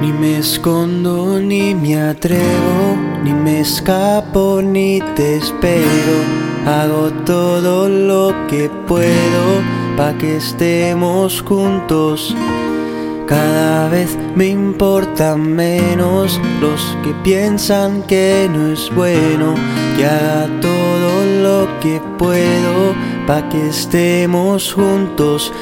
Ni me escondo, ni me atrevo, ni me escapo, ni te espero. Hago todo lo que puedo pa' que estemos juntos. Cada vez me importan menos los que piensan que no es bueno. Que haga todo lo que puedo pa' que estemos juntos.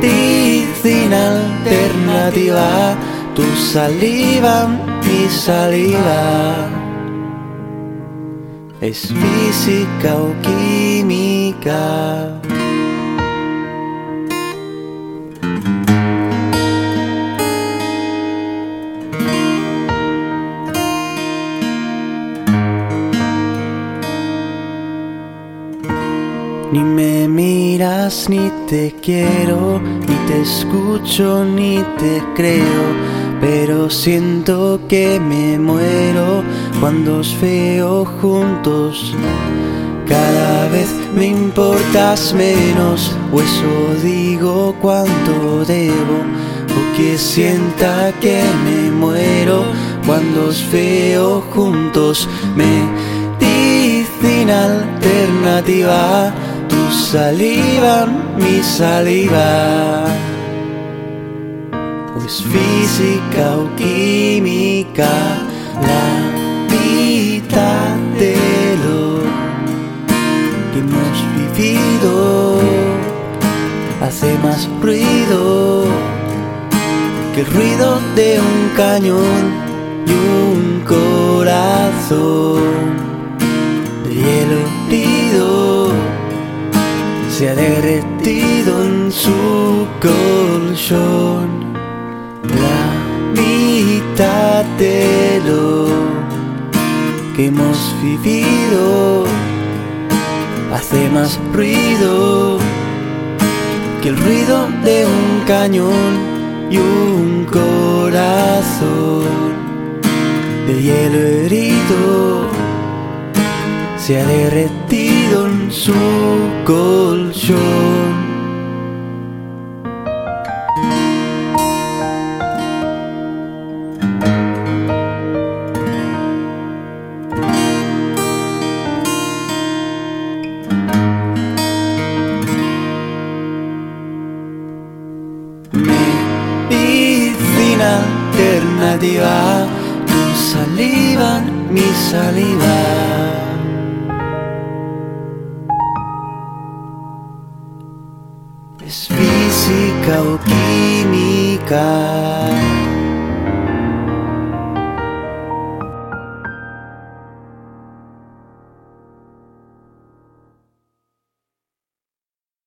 Medicina alternativa, tu saliva, mi saliva. Es física o química. Ni me miras, ni te quiero, ni te escucho, ni te creo, pero siento que me muero cuando os veo juntos. Cada vez me importas menos, o eso digo cuánto debo, o que sienta que me muero cuando os veo juntos. Medicina alternativa tu saliva, mi saliva. Es física o química, la vida de lo que hemos vivido hace más ruido que el ruido de un cañón y un corazón de hielo herido se ha derretido en su colchón. La mitad de lo que hemos vivido hace más ruido que el ruido de un cañón y un corazón de hielo herido se ha derretido en su colchón. Alternativa, tu saliva, mi saliva. es física o química.